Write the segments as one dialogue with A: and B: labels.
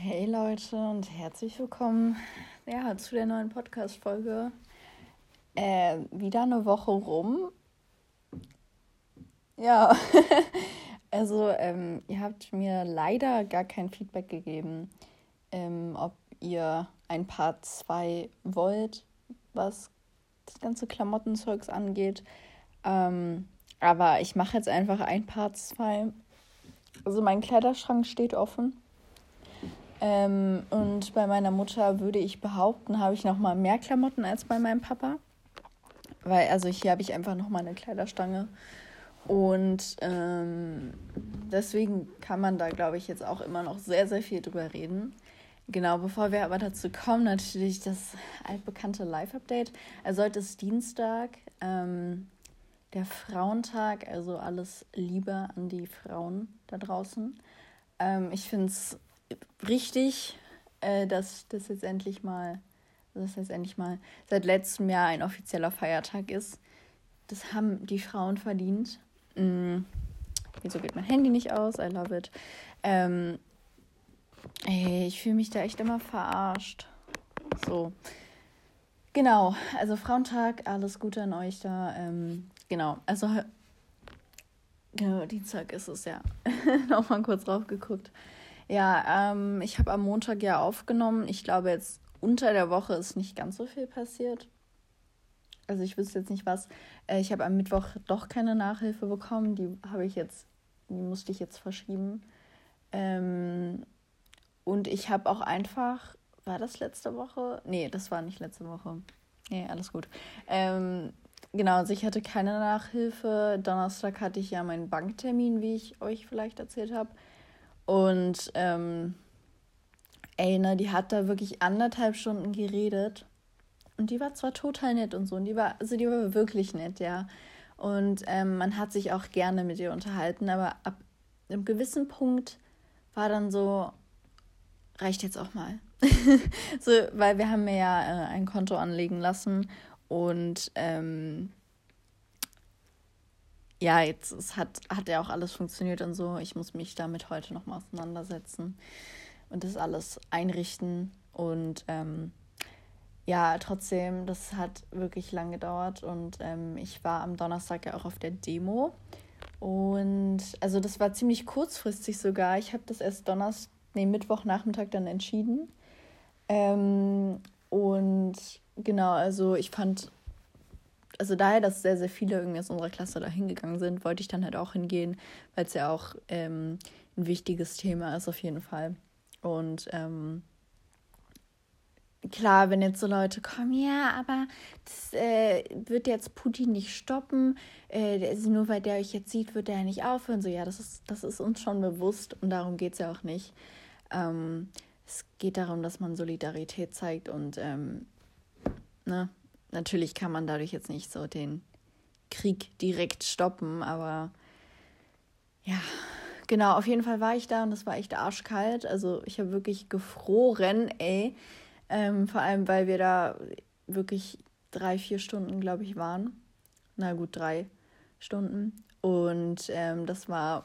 A: Hey Leute und herzlich willkommen ja, zu der neuen Podcast-Folge. Äh, wieder eine Woche rum. Ja, also ähm, ihr habt mir leider gar kein Feedback gegeben, ähm, ob ihr ein Part 2 wollt, was das ganze Klamottenzeugs angeht. Ähm, aber ich mache jetzt einfach ein Part 2. Also mein Kleiderschrank steht offen. Ähm, und bei meiner Mutter würde ich behaupten, habe ich noch mal mehr Klamotten als bei meinem Papa. Weil, also hier habe ich einfach noch mal eine Kleiderstange. Und ähm, deswegen kann man da, glaube ich, jetzt auch immer noch sehr, sehr viel drüber reden. Genau, bevor wir aber dazu kommen, natürlich das altbekannte Live-Update. Also heute ist Dienstag, ähm, der Frauentag, also alles Liebe an die Frauen da draußen. Ähm, ich finde es richtig, äh, dass das jetzt endlich mal, dass jetzt endlich mal seit letztem Jahr ein offizieller Feiertag ist. Das haben die Frauen verdient. Mm. Wieso geht mein Handy nicht aus? I love it. Ähm, ey, ich fühle mich da echt immer verarscht. So. Genau, also Frauentag, alles Gute an euch da. Ähm, genau, also genau, Dienstag ist es ja. Nochmal kurz drauf geguckt. Ja, ähm, ich habe am Montag ja aufgenommen. Ich glaube, jetzt unter der Woche ist nicht ganz so viel passiert. Also ich wüsste jetzt nicht was. Äh, ich habe am Mittwoch doch keine Nachhilfe bekommen. Die habe ich jetzt, die musste ich jetzt verschieben. Ähm, und ich habe auch einfach, war das letzte Woche? Nee, das war nicht letzte Woche. Nee, alles gut. Ähm, genau, also ich hatte keine Nachhilfe. Donnerstag hatte ich ja meinen Banktermin, wie ich euch vielleicht erzählt habe. Und ähm, ey, ne, die hat da wirklich anderthalb Stunden geredet. Und die war zwar total nett und so, und die war, also die war wirklich nett, ja. Und ähm, man hat sich auch gerne mit ihr unterhalten, aber ab einem gewissen Punkt war dann so, reicht jetzt auch mal. so, weil wir haben mir ja äh, ein Konto anlegen lassen und ähm, ja, jetzt es hat, hat ja auch alles funktioniert und so. Ich muss mich damit heute nochmal auseinandersetzen und das alles einrichten. Und ähm, ja, trotzdem, das hat wirklich lang gedauert. Und ähm, ich war am Donnerstag ja auch auf der Demo. Und also das war ziemlich kurzfristig sogar. Ich habe das erst Donnerstag, nee, Mittwochnachmittag dann entschieden. Ähm, und genau, also ich fand also daher, dass sehr, sehr viele irgendwie aus unserer Klasse da hingegangen sind, wollte ich dann halt auch hingehen, weil es ja auch ähm, ein wichtiges Thema ist auf jeden Fall. Und ähm, klar, wenn jetzt so Leute kommen, ja, aber das äh, wird jetzt Putin nicht stoppen, äh, nur weil der euch jetzt sieht, wird er ja nicht aufhören. So, ja, das ist, das ist uns schon bewusst und darum geht es ja auch nicht. Ähm, es geht darum, dass man Solidarität zeigt und ähm, ne, Natürlich kann man dadurch jetzt nicht so den Krieg direkt stoppen, aber ja, genau, auf jeden Fall war ich da und es war echt arschkalt. Also ich habe wirklich gefroren, ey. Ähm, vor allem, weil wir da wirklich drei, vier Stunden, glaube ich, waren. Na gut, drei Stunden. Und ähm, das war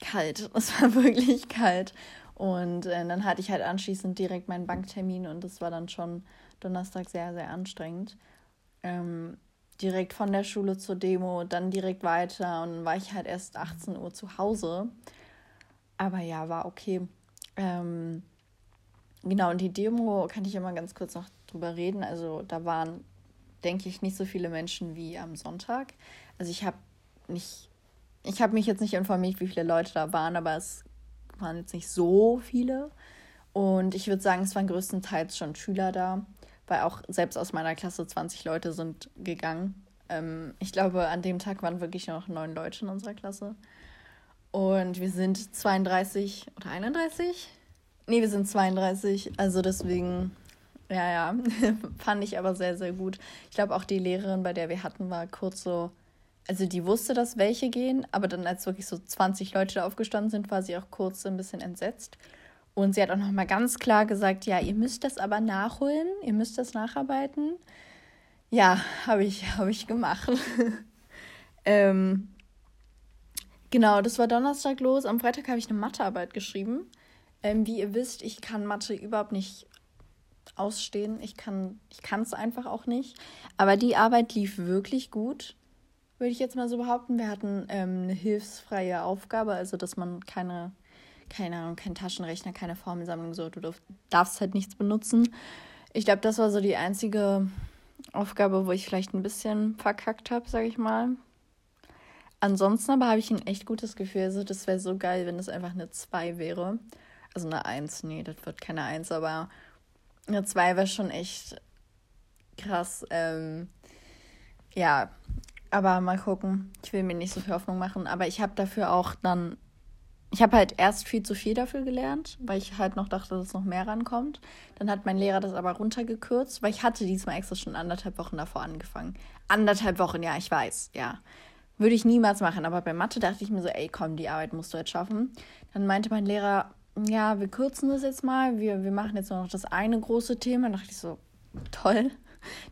A: kalt. Es war wirklich kalt. Und äh, dann hatte ich halt anschließend direkt meinen Banktermin und das war dann schon Donnerstag sehr, sehr anstrengend. Ähm, direkt von der Schule zur Demo, dann direkt weiter und dann war ich halt erst 18 Uhr zu Hause. Aber ja, war okay. Ähm, genau, und die Demo kann ich immer ganz kurz noch drüber reden. Also da waren, denke ich, nicht so viele Menschen wie am Sonntag. Also ich habe nicht, ich habe mich jetzt nicht informiert, wie viele Leute da waren, aber es waren jetzt nicht so viele. Und ich würde sagen, es waren größtenteils schon Schüler da weil auch selbst aus meiner Klasse 20 Leute sind gegangen. Ähm, ich glaube, an dem Tag waren wirklich noch neun Leute in unserer Klasse. Und wir sind 32 oder 31? Nee, wir sind 32. Also deswegen, ja, ja, fand ich aber sehr, sehr gut. Ich glaube, auch die Lehrerin, bei der wir hatten, war kurz so, also die wusste, dass welche gehen, aber dann, als wirklich so 20 Leute da aufgestanden sind, war sie auch kurz ein bisschen entsetzt. Und sie hat auch nochmal ganz klar gesagt, ja, ihr müsst das aber nachholen, ihr müsst das nacharbeiten. Ja, habe ich, hab ich gemacht. ähm, genau, das war Donnerstag los. Am Freitag habe ich eine Mathearbeit geschrieben. Ähm, wie ihr wisst, ich kann Mathe überhaupt nicht ausstehen. Ich kann es einfach auch nicht. Aber die Arbeit lief wirklich gut, würde ich jetzt mal so behaupten. Wir hatten ähm, eine hilfsfreie Aufgabe, also dass man keine, keine Ahnung, kein Taschenrechner, keine Formelsammlung, so, du darfst halt nichts benutzen. Ich glaube, das war so die einzige Aufgabe, wo ich vielleicht ein bisschen verkackt habe, sage ich mal. Ansonsten aber habe ich ein echt gutes Gefühl. Also, das wäre so geil, wenn es einfach eine 2 wäre. Also eine 1, nee, das wird keine 1, aber eine 2 wäre schon echt krass. Ähm, ja, aber mal gucken. Ich will mir nicht so viel Hoffnung machen. Aber ich habe dafür auch dann. Ich habe halt erst viel zu viel dafür gelernt, weil ich halt noch dachte, dass noch mehr rankommt. Dann hat mein Lehrer das aber runtergekürzt, weil ich hatte diesmal extra schon anderthalb Wochen davor angefangen. Anderthalb Wochen, ja, ich weiß, ja. Würde ich niemals machen. Aber bei Mathe dachte ich mir so, ey, komm, die Arbeit musst du jetzt schaffen. Dann meinte mein Lehrer, ja, wir kürzen das jetzt mal. Wir, wir machen jetzt nur noch das eine große Thema. Da dachte ich so, toll.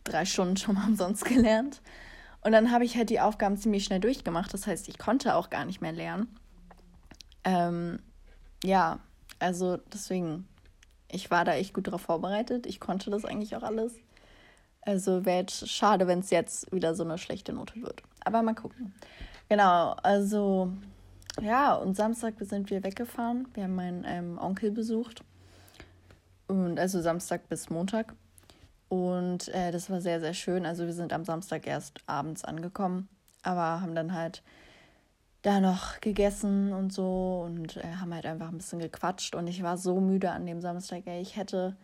A: Drei Stunden schon mal umsonst gelernt. Und dann habe ich halt die Aufgaben ziemlich schnell durchgemacht. Das heißt, ich konnte auch gar nicht mehr lernen. Ähm, ja, also deswegen, ich war da echt gut drauf vorbereitet. Ich konnte das eigentlich auch alles. Also wäre jetzt schade, wenn es jetzt wieder so eine schlechte Note wird. Aber mal gucken. Genau, also ja, und Samstag sind wir weggefahren. Wir haben meinen ähm, Onkel besucht. Und also Samstag bis Montag. Und äh, das war sehr, sehr schön. Also wir sind am Samstag erst abends angekommen, aber haben dann halt da noch gegessen und so und äh, haben halt einfach ein bisschen gequatscht. Und ich war so müde an dem Samstag, ey. Ich hätte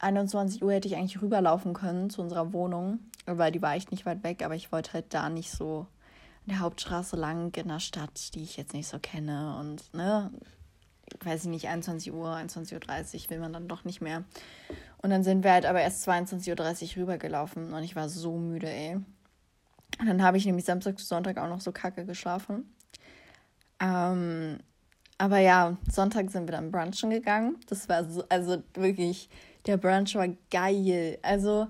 A: 21 Uhr hätte ich eigentlich rüberlaufen können zu unserer Wohnung, weil die war echt nicht weit weg, aber ich wollte halt da nicht so an der Hauptstraße lang in der Stadt, die ich jetzt nicht so kenne und ne, weiß ich nicht, 21 Uhr, 21.30 Uhr will man dann doch nicht mehr. Und dann sind wir halt aber erst 22.30 Uhr rübergelaufen und ich war so müde, ey. Und dann habe ich nämlich Samstag zu Sonntag auch noch so kacke geschlafen. Ähm, aber ja, Sonntag sind wir dann brunchen gegangen. Das war so, also wirklich der Brunch war geil. Also,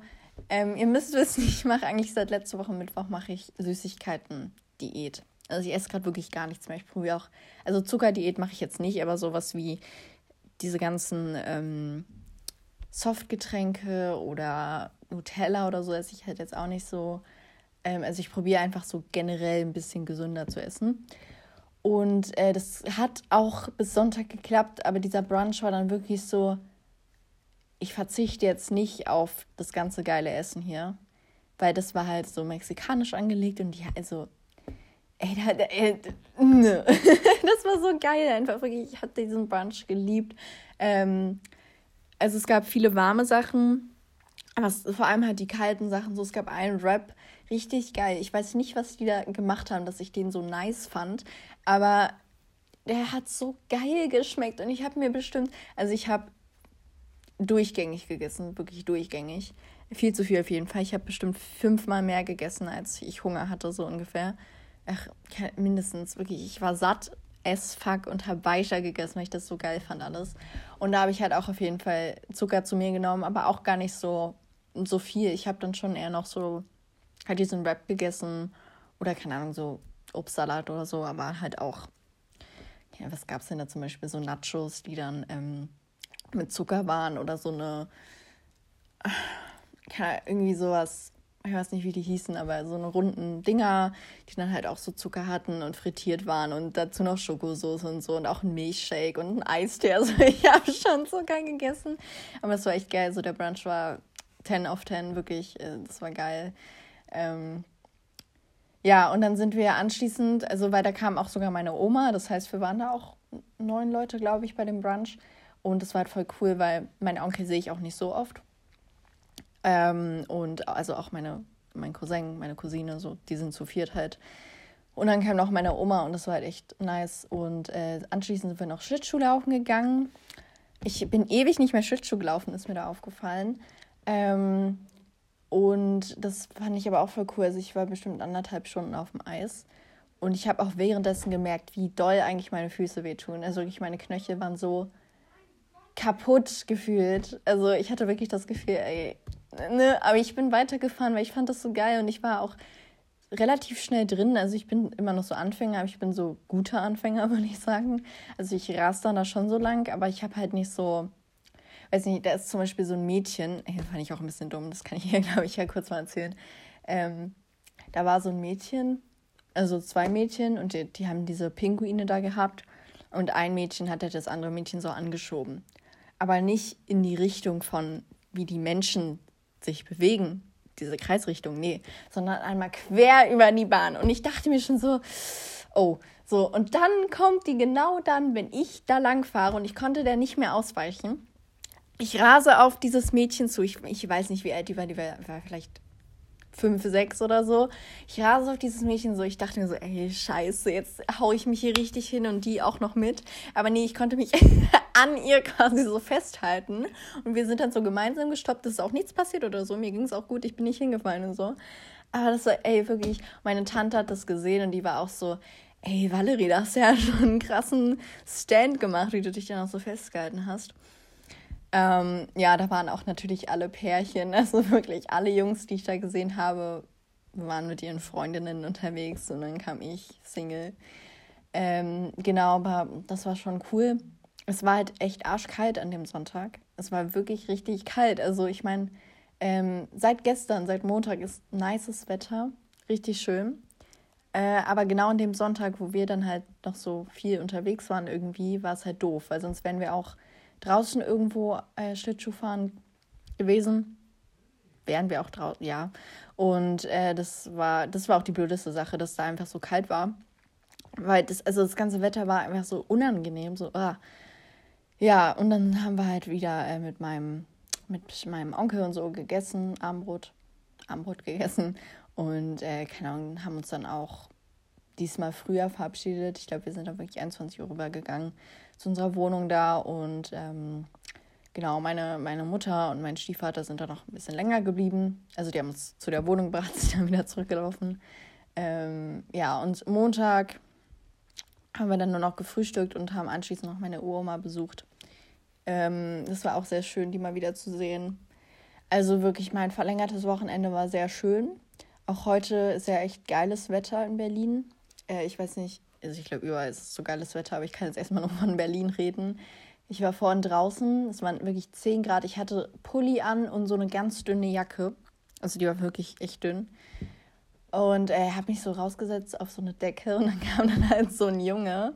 A: ähm, ihr müsst wissen, ich mache eigentlich seit letzter Woche Mittwoch mache ich Süßigkeiten-Diät. Also ich esse gerade wirklich gar nichts mehr. Ich probiere auch, also Zuckerdiät mache ich jetzt nicht, aber sowas wie diese ganzen ähm, Softgetränke oder Nutella oder so esse ich halt jetzt auch nicht so. Ähm, also ich probiere einfach so generell ein bisschen gesünder zu essen. Und äh, das hat auch bis Sonntag geklappt, aber dieser Brunch war dann wirklich so, ich verzichte jetzt nicht auf das ganze geile Essen hier, weil das war halt so mexikanisch angelegt und die, also, ey, da, ey ne. das war so geil einfach, wirklich, ich hatte diesen Brunch geliebt. Ähm, also es gab viele warme Sachen, aber es, vor allem halt die kalten Sachen, so, es gab einen Rap, richtig geil. Ich weiß nicht, was die da gemacht haben, dass ich den so nice fand, aber der hat so geil geschmeckt und ich habe mir bestimmt, also ich habe durchgängig gegessen, wirklich durchgängig. Viel zu viel auf jeden Fall. Ich habe bestimmt fünfmal mehr gegessen, als ich Hunger hatte, so ungefähr. Ach, mindestens, wirklich. Ich war satt as fuck und habe weiter gegessen, weil ich das so geil fand alles. Und da habe ich halt auch auf jeden Fall Zucker zu mir genommen, aber auch gar nicht so, so viel. Ich habe dann schon eher noch so halt diesen Wrap gegessen oder keine Ahnung, so Obstsalat oder so, aber halt auch, ja, was gab es denn da zum Beispiel? So Nachos, die dann ähm, mit Zucker waren oder so eine, keine, irgendwie sowas, ich weiß nicht, wie die hießen, aber so eine runden Dinger, die dann halt auch so Zucker hatten und frittiert waren und dazu noch Schokosauce und so und auch ein Milchshake und ein Eistee. Also ich habe schon Zucker gegessen, aber es war echt geil. So der Brunch war 10 auf 10, wirklich, äh, das war geil. Ähm, ja, und dann sind wir anschließend, also weil da kam auch sogar meine Oma, das heißt, wir waren da auch neun Leute, glaube ich, bei dem Brunch. Und das war halt voll cool, weil meinen Onkel sehe ich auch nicht so oft. Ähm, und also auch meine, mein Cousin, meine Cousine, so, die sind zu viert halt. Und dann kam noch meine Oma und das war halt echt nice. Und äh, anschließend sind wir noch Schlittschuh laufen gegangen. Ich bin ewig nicht mehr Schlittschuh gelaufen, ist mir da aufgefallen. Ähm, und das fand ich aber auch voll cool. Also ich war bestimmt anderthalb Stunden auf dem Eis. Und ich habe auch währenddessen gemerkt, wie doll eigentlich meine Füße wehtun. Also wirklich meine Knöchel waren so kaputt gefühlt. Also ich hatte wirklich das Gefühl, ey, ne, aber ich bin weitergefahren, weil ich fand das so geil und ich war auch relativ schnell drin. Also ich bin immer noch so Anfänger, aber ich bin so guter Anfänger, würde ich sagen. Also ich ras dann da schon so lang, aber ich habe halt nicht so, weiß nicht, da ist zum Beispiel so ein Mädchen, das fand ich auch ein bisschen dumm, das kann ich hier, glaube ich, ja kurz mal erzählen. Ähm, da war so ein Mädchen, also zwei Mädchen und die, die haben diese Pinguine da gehabt und ein Mädchen hat das andere Mädchen so angeschoben. Aber nicht in die Richtung von, wie die Menschen sich bewegen, diese Kreisrichtung, nee, sondern einmal quer über die Bahn. Und ich dachte mir schon so, oh, so. Und dann kommt die genau dann, wenn ich da lang fahre und ich konnte der nicht mehr ausweichen. Ich rase auf dieses Mädchen zu. Ich, ich weiß nicht, wie alt die war. Die war, war vielleicht fünf, sechs oder so. Ich rase auf dieses Mädchen so. Ich dachte mir so, ey, scheiße, jetzt hau ich mich hier richtig hin und die auch noch mit. Aber nee, ich konnte mich an ihr quasi so festhalten. Und wir sind dann so gemeinsam gestoppt. Es ist auch nichts passiert oder so. Mir ging es auch gut. Ich bin nicht hingefallen und so. Aber das war, ey, wirklich, meine Tante hat das gesehen und die war auch so, ey, Valerie, da hast du ja schon einen krassen Stand gemacht, wie du dich dann auch so festgehalten hast. Ähm, ja, da waren auch natürlich alle Pärchen, also wirklich alle Jungs, die ich da gesehen habe, waren mit ihren Freundinnen unterwegs und dann kam ich Single. Ähm, genau, aber das war schon cool. Es war halt echt arschkalt an dem Sonntag. Es war wirklich richtig kalt. Also ich meine, ähm, seit gestern, seit Montag ist nices Wetter, richtig schön. Äh, aber genau an dem Sonntag, wo wir dann halt noch so viel unterwegs waren, irgendwie war es halt doof, weil sonst wären wir auch draußen irgendwo äh, Schlittschuh fahren gewesen. Wären wir auch draußen, ja. Und äh, das war, das war auch die blödeste Sache, dass da einfach so kalt war. Weil das, also das ganze Wetter war einfach so unangenehm, so, ah. Ja, und dann haben wir halt wieder äh, mit meinem, mit meinem Onkel und so gegessen, Armbrot, Armbrot gegessen. Und äh, keine Ahnung, haben uns dann auch diesmal früher verabschiedet. Ich glaube, wir sind da wirklich 21 Uhr rübergegangen zu unserer Wohnung da und ähm, genau, meine, meine Mutter und mein Stiefvater sind da noch ein bisschen länger geblieben. Also die haben uns zu der Wohnung gebracht, sind dann wieder zurückgelaufen. Ähm, ja, und Montag haben wir dann nur noch gefrühstückt und haben anschließend noch meine Uroma besucht. Ähm, das war auch sehr schön, die mal wieder zu sehen. Also wirklich, mein verlängertes Wochenende war sehr schön. Auch heute ist ja echt geiles Wetter in Berlin. Äh, ich weiß nicht, also ich glaube, überall ist so geiles Wetter, aber ich kann jetzt erstmal noch von Berlin reden. Ich war vorhin draußen, es waren wirklich 10 Grad. Ich hatte Pulli an und so eine ganz dünne Jacke. Also die war wirklich echt dünn. Und äh, habe mich so rausgesetzt auf so eine Decke und dann kam dann halt so ein Junge.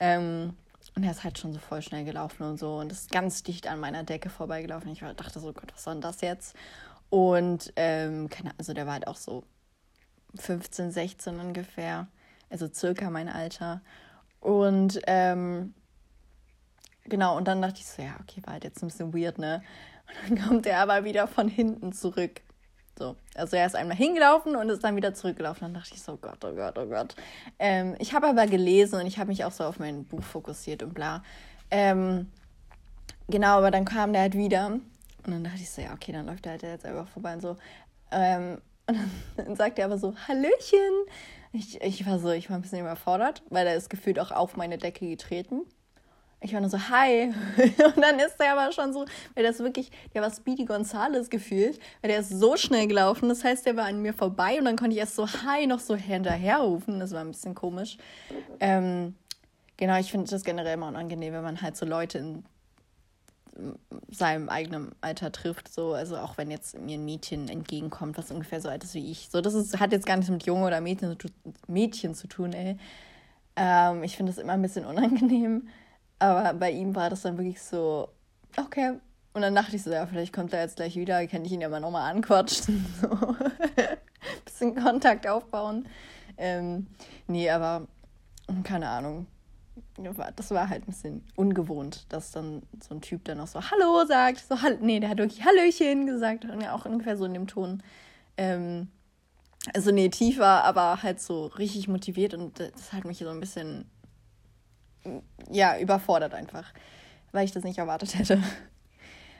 A: Ähm, und er ist halt schon so voll schnell gelaufen und so und ist ganz dicht an meiner Decke vorbeigelaufen. Ich dachte so, Gott, was soll denn das jetzt? Und ähm, keine, also der war halt auch so 15, 16 ungefähr also circa mein Alter. Und ähm, genau, und dann dachte ich so, ja, okay, war halt jetzt ein bisschen weird, ne? Und dann kommt er aber wieder von hinten zurück. So, also er ist einmal hingelaufen und ist dann wieder zurückgelaufen. Dann dachte ich so, Gott, oh Gott, oh Gott. Ähm, ich habe aber gelesen und ich habe mich auch so auf mein Buch fokussiert und bla. Ähm, genau, aber dann kam der halt wieder und dann dachte ich so, ja, okay, dann läuft er halt jetzt einfach vorbei und so. Ähm, und dann sagt er aber so, Hallöchen. Ich, ich war so, ich war ein bisschen überfordert, weil er ist gefühlt auch auf meine Decke getreten. Ich war nur so, hi. Und dann ist er aber schon so, weil das wirklich, der war Speedy Gonzales gefühlt, weil der ist so schnell gelaufen. Das heißt, der war an mir vorbei und dann konnte ich erst so hi noch so hinterher rufen. Das war ein bisschen komisch. Ähm, genau, ich finde das generell immer unangenehm, wenn man halt so Leute in seinem eigenen Alter trifft. So, also auch wenn jetzt mir ein Mädchen entgegenkommt, was ungefähr so alt ist wie ich. So, das ist, hat jetzt gar nichts mit Junge oder Mädchen, Mädchen zu tun, ey. Ähm, ich finde das immer ein bisschen unangenehm. Aber bei ihm war das dann wirklich so, okay. Und dann dachte ich so, ja, vielleicht kommt er jetzt gleich wieder, kann ich ihn ja mal nochmal anquatschen. So. bisschen Kontakt aufbauen. Ähm, nee, aber keine Ahnung das war halt ein bisschen ungewohnt, dass dann so ein Typ dann auch so Hallo sagt. So, nee, der hat wirklich Hallöchen gesagt. Und ja auch ungefähr so in dem Ton. Ähm, also nee, tiefer, aber halt so richtig motiviert und das hat mich so ein bisschen, ja, überfordert einfach, weil ich das nicht erwartet hätte.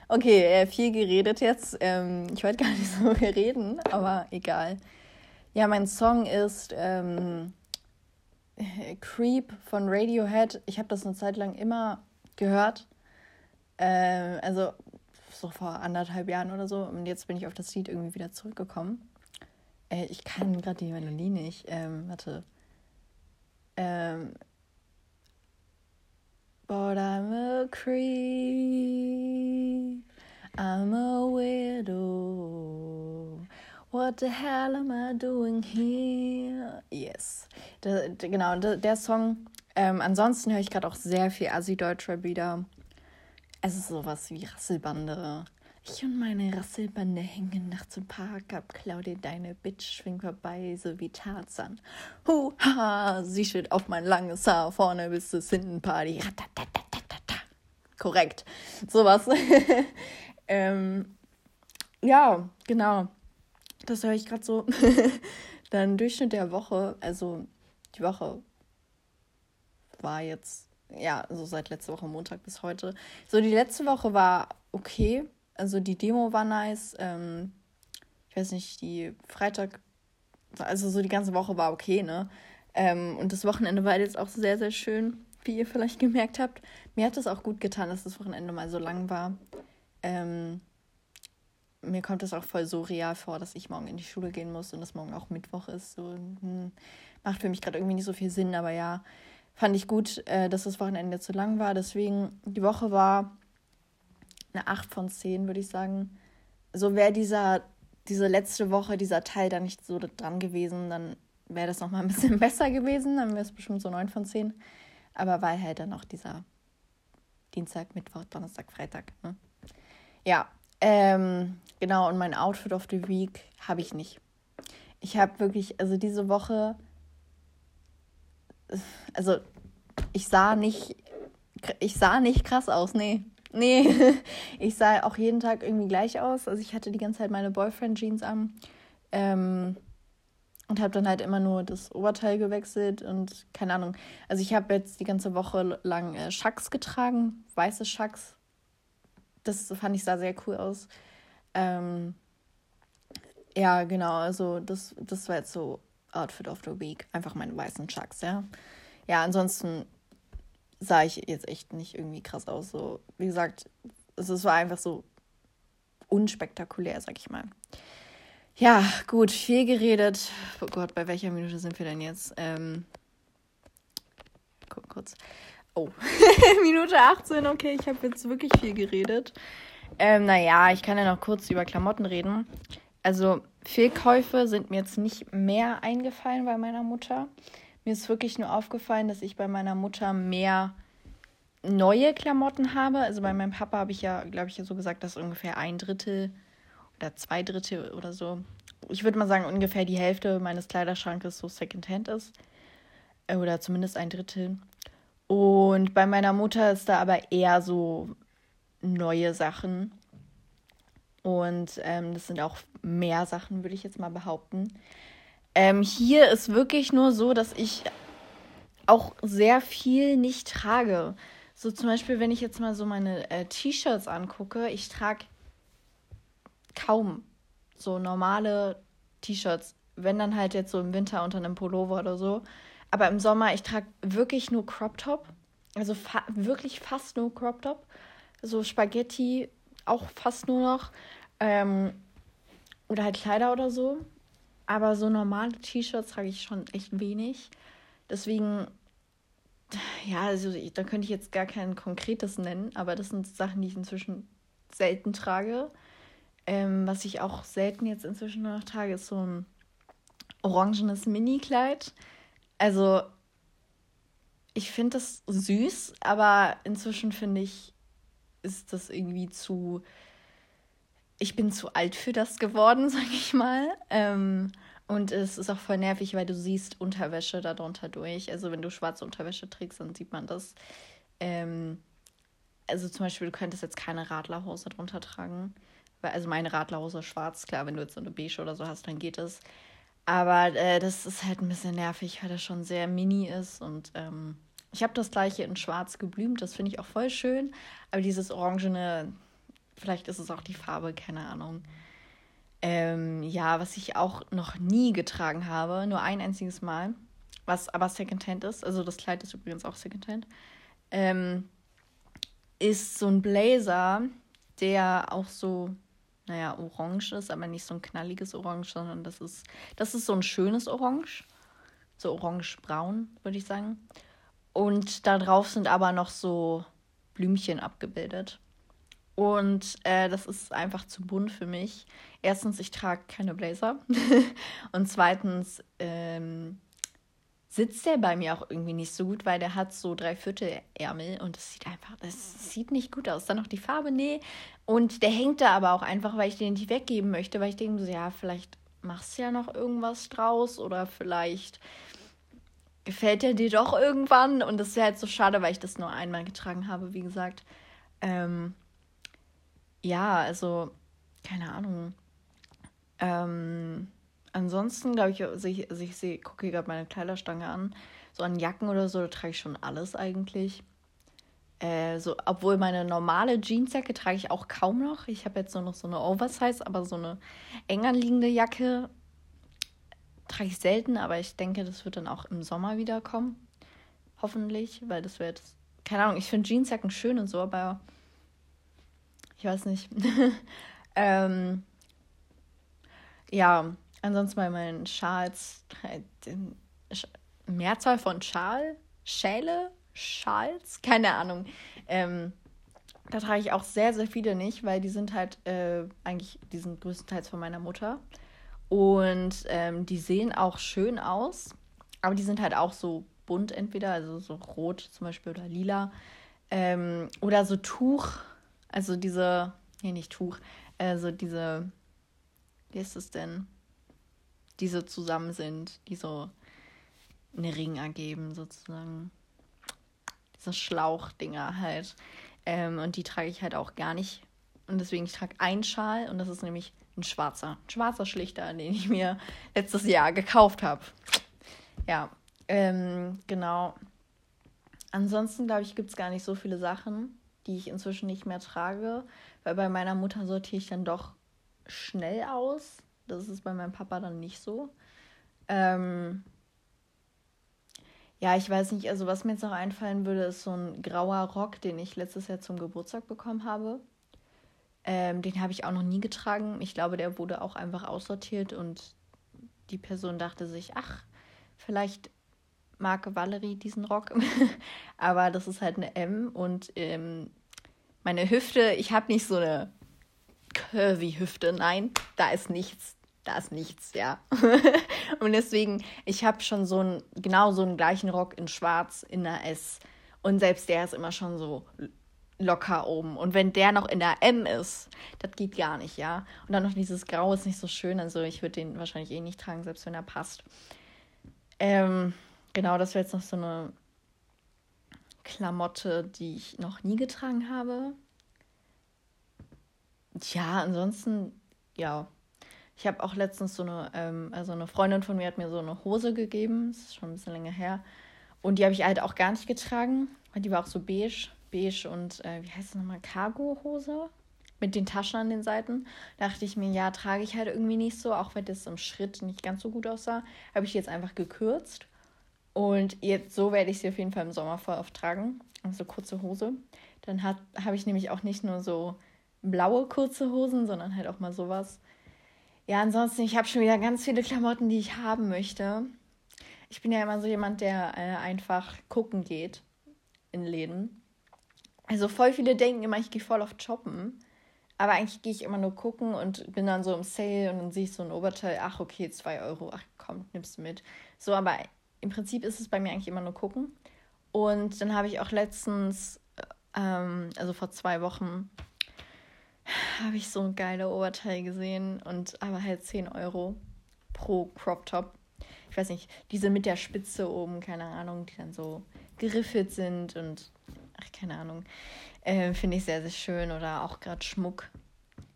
A: Okay, äh, viel geredet jetzt. Ähm, ich wollte gar nicht so reden, aber egal. Ja, mein Song ist ähm, Creep von Radiohead. Ich habe das eine Zeit lang immer gehört. Äh, also so vor anderthalb Jahren oder so. Und jetzt bin ich auf das Lied irgendwie wieder zurückgekommen. Äh, ich kann gerade die Melodie nicht. Ähm, warte. Ähm. But I'm a creep. I'm a widow. What the hell am I doing here? Yes. Da, genau, da, der Song. Ähm, ansonsten höre ich gerade auch sehr viel Assi-Deutscher wieder. Es ist sowas wie Rasselbande. Ich und meine Rasselbande hängen nachts im Park ab. Klau dir deine Bitch, schwing vorbei, so wie Tarzan. Huha, sie steht auf mein langes Haar. Vorne bis es hinten Party. Korrekt. Sowas. ähm, ja, genau. Das höre ich gerade so. Dann Durchschnitt der Woche, also die Woche war jetzt, ja, so seit letzter Woche Montag bis heute. So, die letzte Woche war okay. Also die Demo war nice. Ähm, ich weiß nicht, die Freitag, also so die ganze Woche war okay, ne? Ähm, und das Wochenende war jetzt auch sehr, sehr schön, wie ihr vielleicht gemerkt habt. Mir hat es auch gut getan, dass das Wochenende mal so lang war. Ähm, mir kommt es auch voll so real vor, dass ich morgen in die Schule gehen muss und dass morgen auch Mittwoch ist. So, hm, macht für mich gerade irgendwie nicht so viel Sinn, aber ja, fand ich gut, äh, dass das Wochenende zu lang war. Deswegen, die Woche war eine 8 von 10, würde ich sagen. So wäre dieser, diese letzte Woche, dieser Teil da nicht so dran gewesen, dann wäre das nochmal ein bisschen besser gewesen. Dann wäre es bestimmt so 9 von 10. Aber weil halt dann noch dieser Dienstag, Mittwoch, Donnerstag, Freitag. Ne? Ja, ähm, genau, und mein Outfit of the Week habe ich nicht. Ich habe wirklich, also diese Woche, also ich sah nicht, ich sah nicht krass aus, nee. Nee, ich sah auch jeden Tag irgendwie gleich aus. Also ich hatte die ganze Zeit meine Boyfriend-Jeans an ähm, und habe dann halt immer nur das Oberteil gewechselt und keine Ahnung. Also ich habe jetzt die ganze Woche lang äh, Schacks getragen, weiße Schacks, das fand ich sah sehr cool aus. Ähm, ja, genau, also das, das war jetzt so Outfit of the Week. Einfach meine weißen Chucks, ja. Ja, ansonsten sah ich jetzt echt nicht irgendwie krass aus. So, wie gesagt, es war einfach so unspektakulär, sag ich mal. Ja, gut, viel geredet. Oh Gott, bei welcher Minute sind wir denn jetzt? Ähm, guck kurz. Oh, Minute 18, okay, ich habe jetzt wirklich viel geredet. Ähm, naja, ich kann ja noch kurz über Klamotten reden. Also, Fehlkäufe sind mir jetzt nicht mehr eingefallen bei meiner Mutter. Mir ist wirklich nur aufgefallen, dass ich bei meiner Mutter mehr neue Klamotten habe. Also bei meinem Papa habe ich ja, glaube ich, so gesagt, dass ungefähr ein Drittel oder zwei Drittel oder so. Ich würde mal sagen, ungefähr die Hälfte meines Kleiderschrankes so Secondhand ist. Oder zumindest ein Drittel. Und bei meiner Mutter ist da aber eher so neue Sachen. Und ähm, das sind auch mehr Sachen, würde ich jetzt mal behaupten. Ähm, hier ist wirklich nur so, dass ich auch sehr viel nicht trage. So zum Beispiel, wenn ich jetzt mal so meine äh, T-Shirts angucke, ich trage kaum so normale T-Shirts. Wenn dann halt jetzt so im Winter unter einem Pullover oder so. Aber im Sommer, ich trage wirklich nur Crop Top. Also fa wirklich fast nur Crop Top. So Spaghetti auch fast nur noch. Ähm, oder halt Kleider oder so. Aber so normale T-Shirts trage ich schon echt wenig. Deswegen, ja, also da könnte ich jetzt gar kein konkretes nennen, aber das sind Sachen, die ich inzwischen selten trage. Ähm, was ich auch selten jetzt inzwischen nur noch trage, ist so ein orangenes Mini-Kleid. Also, ich finde das süß, aber inzwischen finde ich, ist das irgendwie zu. Ich bin zu alt für das geworden, sag ich mal. Ähm, und es ist auch voll nervig, weil du siehst Unterwäsche darunter durch. Also wenn du schwarze Unterwäsche trägst, dann sieht man das. Ähm, also zum Beispiel, du könntest jetzt keine Radlerhose drunter tragen. Weil, also meine Radlerhose ist schwarz, klar, wenn du jetzt so eine beige oder so hast, dann geht es. Aber äh, das ist halt ein bisschen nervig, weil das schon sehr mini ist. Und ähm, ich habe das gleiche in schwarz geblümt. Das finde ich auch voll schön. Aber dieses orangene, vielleicht ist es auch die Farbe, keine Ahnung. Ähm, ja, was ich auch noch nie getragen habe, nur ein einziges Mal, was aber Secondhand ist. Also das Kleid ist übrigens auch Secondhand. Ähm, ist so ein Blazer, der auch so naja, orange ist, aber nicht so ein knalliges Orange, sondern das ist, das ist so ein schönes Orange. So orange-braun, würde ich sagen. Und da drauf sind aber noch so Blümchen abgebildet. Und äh, das ist einfach zu bunt für mich. Erstens, ich trage keine Blazer. und zweitens ähm, sitzt der bei mir auch irgendwie nicht so gut, weil der hat so drei Viertel Ärmel und das sieht einfach, das sieht nicht gut aus. Dann noch die Farbe, nee. Und der hängt da aber auch einfach, weil ich den nicht weggeben möchte, weil ich denke so, ja, vielleicht machst du ja noch irgendwas draus oder vielleicht gefällt er dir doch irgendwann. Und das ja halt so schade, weil ich das nur einmal getragen habe, wie gesagt. Ähm, ja, also, keine Ahnung. Ähm, ansonsten, glaube ich, also ich, also ich sehe, gucke gerade meine Kleiderstange an. So an Jacken oder so, da trage ich schon alles eigentlich. Äh, so, obwohl meine normale Jeansjacke trage ich auch kaum noch. Ich habe jetzt nur noch so eine Oversize, aber so eine eng anliegende Jacke trage ich selten, aber ich denke, das wird dann auch im Sommer wieder kommen. Hoffentlich, weil das wird, keine Ahnung, ich finde Jeansjacken schön und so, aber ich weiß nicht. ähm, ja, ansonsten bei meinen Schals, den Mehrzahl von Schal, Schäle, Schals, keine Ahnung. Ähm, da trage ich auch sehr, sehr viele nicht, weil die sind halt äh, eigentlich, die sind größtenteils von meiner Mutter. Und ähm, die sehen auch schön aus, aber die sind halt auch so bunt entweder, also so rot zum Beispiel oder lila. Ähm, oder so Tuch, also diese, nee, nicht Tuch, also diese, wie ist es denn? Die so zusammen sind, die so eine Ring ergeben, sozusagen. Diese Schlauchdinger halt. Ähm, und die trage ich halt auch gar nicht. Und deswegen, ich trage einen Schal und das ist nämlich ein schwarzer, ein schwarzer Schlichter, den ich mir letztes Jahr gekauft habe. Ja, ähm, genau. Ansonsten, glaube ich, gibt es gar nicht so viele Sachen, die ich inzwischen nicht mehr trage, weil bei meiner Mutter sortiere ich dann doch schnell aus. Das ist bei meinem Papa dann nicht so. Ähm, ja, ich weiß nicht, also was mir jetzt noch einfallen würde, ist so ein grauer Rock, den ich letztes Jahr zum Geburtstag bekommen habe. Ähm, den habe ich auch noch nie getragen. Ich glaube, der wurde auch einfach aussortiert und die Person dachte sich, ach, vielleicht mag Valerie diesen Rock. Aber das ist halt eine M und ähm, meine Hüfte, ich habe nicht so eine curvy Hüfte. Nein, da ist nichts. Da ist nichts, ja. und deswegen, ich habe schon so einen, genau so einen gleichen Rock in schwarz in der S. Und selbst der ist immer schon so locker oben. Und wenn der noch in der M ist, das geht gar nicht, ja. Und dann noch dieses Grau ist nicht so schön. Also ich würde den wahrscheinlich eh nicht tragen, selbst wenn er passt. Ähm, genau, das wäre jetzt noch so eine Klamotte, die ich noch nie getragen habe. Ja, ansonsten, ja. Ich habe auch letztens so eine, ähm, also eine Freundin von mir hat mir so eine Hose gegeben. Das ist schon ein bisschen länger her. Und die habe ich halt auch gar nicht getragen, weil die war auch so beige beige und, äh, wie heißt es nochmal, Cargo-Hose mit den Taschen an den Seiten. Da dachte ich mir, ja, trage ich halt irgendwie nicht so, auch wenn das im Schritt nicht ganz so gut aussah. Habe ich jetzt einfach gekürzt. Und jetzt so werde ich sie auf jeden Fall im Sommer voll oft tragen. Also kurze Hose. Dann habe ich nämlich auch nicht nur so blaue kurze Hosen, sondern halt auch mal sowas. Ja, ansonsten, ich habe schon wieder ganz viele Klamotten, die ich haben möchte. Ich bin ja immer so jemand, der äh, einfach gucken geht in Läden. Also voll viele denken immer, ich gehe voll auf Shoppen. Aber eigentlich gehe ich immer nur gucken und bin dann so im Sale und dann sehe ich so ein Oberteil, ach okay, 2 Euro, ach komm, nimmst du mit. So, aber im Prinzip ist es bei mir eigentlich immer nur gucken. Und dann habe ich auch letztens, ähm, also vor zwei Wochen, habe ich so ein geile Oberteil gesehen und aber halt 10 Euro pro Crop Top. Ich weiß nicht, diese mit der Spitze oben, keine Ahnung, die dann so geriffelt sind und ach, keine Ahnung, äh, finde ich sehr, sehr schön. Oder auch gerade Schmuck.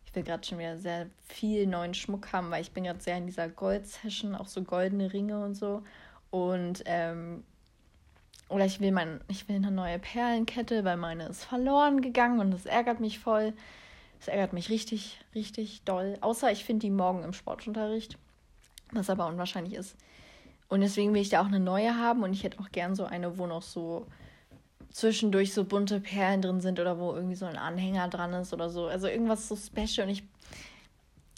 A: Ich will gerade schon wieder sehr viel neuen Schmuck haben, weil ich bin gerade sehr in dieser Gold-Session, auch so goldene Ringe und so. Und, ähm, oder ich will mein, ich will eine neue Perlenkette, weil meine ist verloren gegangen und das ärgert mich voll. Das ärgert mich richtig, richtig doll. Außer ich finde die morgen im Sportunterricht, was aber unwahrscheinlich ist. Und deswegen will ich da auch eine neue haben und ich hätte auch gern so eine, wo noch so zwischendurch so bunte Perlen drin sind oder wo irgendwie so ein Anhänger dran ist oder so. Also irgendwas so special. Und ich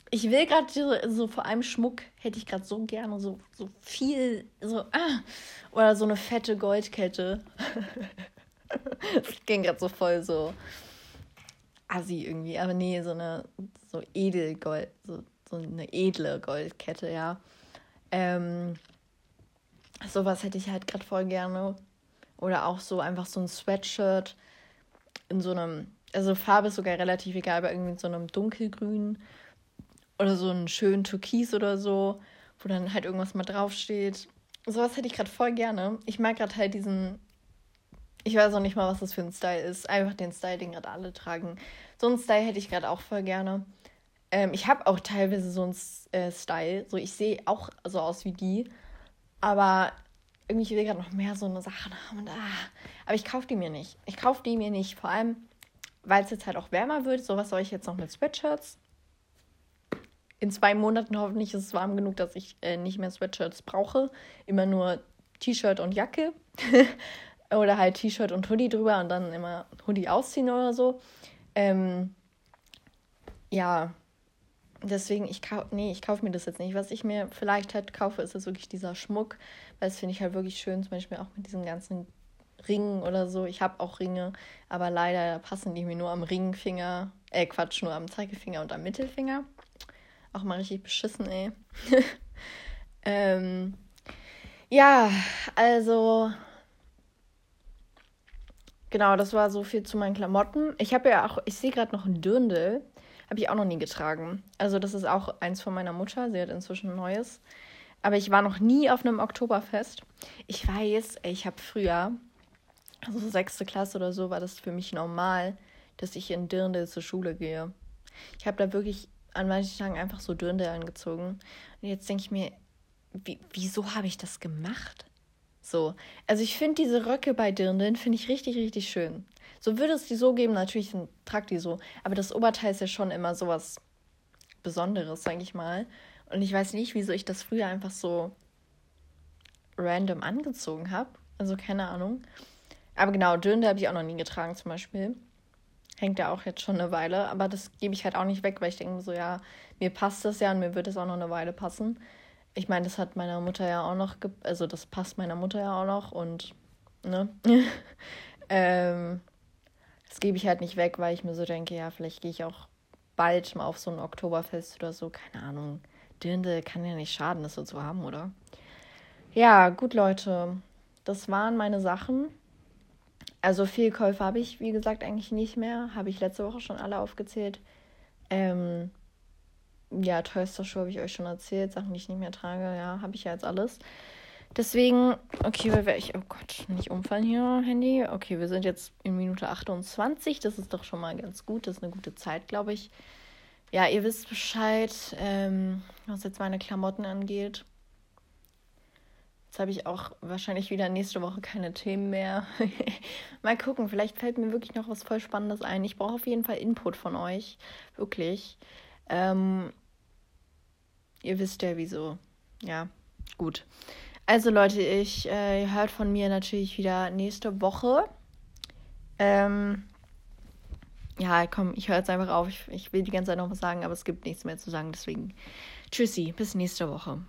A: ich will gerade so, so, vor allem Schmuck hätte ich gerade so gerne so, so viel, so, ah, oder so eine fette Goldkette. das ging gerade so voll so assi irgendwie, aber nee, so eine so Edelgold, so, so eine edle Goldkette, ja. Ähm, sowas hätte ich halt gerade voll gerne. Oder auch so einfach so ein Sweatshirt in so einem, also Farbe ist sogar relativ egal, aber irgendwie in so einem dunkelgrün oder so ein schön Türkis oder so, wo dann halt irgendwas mal draufsteht. Sowas hätte ich gerade voll gerne. Ich mag gerade halt diesen, ich weiß auch nicht mal, was das für ein Style ist. Einfach den Style, den gerade alle tragen. So einen Style hätte ich gerade auch voll gerne. Ähm, ich habe auch teilweise so einen äh, Style. So, ich sehe auch so aus wie die. Aber irgendwie ich will gerade noch mehr so eine Sachen haben. Und, ah. Aber ich kaufe die mir nicht. Ich kaufe die mir nicht. Vor allem, weil es jetzt halt auch wärmer wird. So was soll ich jetzt noch mit Sweatshirts in zwei Monaten hoffentlich ist es warm genug, dass ich äh, nicht mehr Sweatshirts brauche. Immer nur T-Shirt und Jacke. oder halt T-Shirt und Hoodie drüber und dann immer Hoodie ausziehen oder so. Ähm, ja, deswegen, ich kaufe, nee, ich kaufe mir das jetzt nicht. Was ich mir vielleicht halt kaufe, ist jetzt wirklich dieser Schmuck, weil das finde ich halt wirklich schön, zum Beispiel auch mit diesen ganzen Ringen oder so. Ich habe auch Ringe, aber leider passen die mir nur am Ringfinger, äh Quatsch, nur am Zeigefinger und am Mittelfinger. Auch mal richtig beschissen, ey. ähm, ja, also. Genau, das war so viel zu meinen Klamotten. Ich habe ja auch, ich sehe gerade noch ein Dirndl. Habe ich auch noch nie getragen. Also, das ist auch eins von meiner Mutter. Sie hat inzwischen ein neues. Aber ich war noch nie auf einem Oktoberfest. Ich weiß, ich habe früher, also sechste Klasse oder so, war das für mich normal, dass ich in Dirndl zur Schule gehe. Ich habe da wirklich an manchen Tagen einfach so Dirndl angezogen. Und jetzt denke ich mir, wie, wieso habe ich das gemacht? So, also ich finde diese Röcke bei Dirndeln finde ich richtig, richtig schön. So würde es die so geben, natürlich tragt die so, aber das Oberteil ist ja schon immer sowas Besonderes, sage ich mal. Und ich weiß nicht, wieso ich das früher einfach so random angezogen habe. Also keine Ahnung. Aber genau, Dirndl habe ich auch noch nie getragen zum Beispiel hängt ja auch jetzt schon eine Weile, aber das gebe ich halt auch nicht weg, weil ich denke so, ja, mir passt das ja und mir wird es auch noch eine Weile passen. Ich meine, das hat meiner Mutter ja auch noch, also das passt meiner Mutter ja auch noch und, ne? ähm, das gebe ich halt nicht weg, weil ich mir so denke, ja, vielleicht gehe ich auch bald mal auf so ein Oktoberfest oder so, keine Ahnung. Dirndl kann ja nicht schaden, das so zu haben, oder? Ja, gut, Leute. Das waren meine Sachen. Also viel Käufe habe ich, wie gesagt, eigentlich nicht mehr. Habe ich letzte Woche schon alle aufgezählt. Ähm, ja, teuerster Schuh habe ich euch schon erzählt. Sachen, die ich nicht mehr trage, ja, habe ich ja jetzt alles. Deswegen, okay, weil ich, oh Gott, nicht umfallen hier, Handy. Okay, wir sind jetzt in Minute 28. Das ist doch schon mal ganz gut. Das ist eine gute Zeit, glaube ich. Ja, ihr wisst Bescheid, ähm, was jetzt meine Klamotten angeht. Jetzt habe ich auch wahrscheinlich wieder nächste Woche keine Themen mehr. Mal gucken, vielleicht fällt mir wirklich noch was voll Spannendes ein. Ich brauche auf jeden Fall Input von euch. Wirklich. Ähm, ihr wisst ja wieso. Ja, gut. Also Leute, ich äh, hört von mir natürlich wieder nächste Woche. Ähm, ja, komm, ich höre jetzt einfach auf. Ich, ich will die ganze Zeit noch was sagen, aber es gibt nichts mehr zu sagen. Deswegen, tschüssi, bis nächste Woche.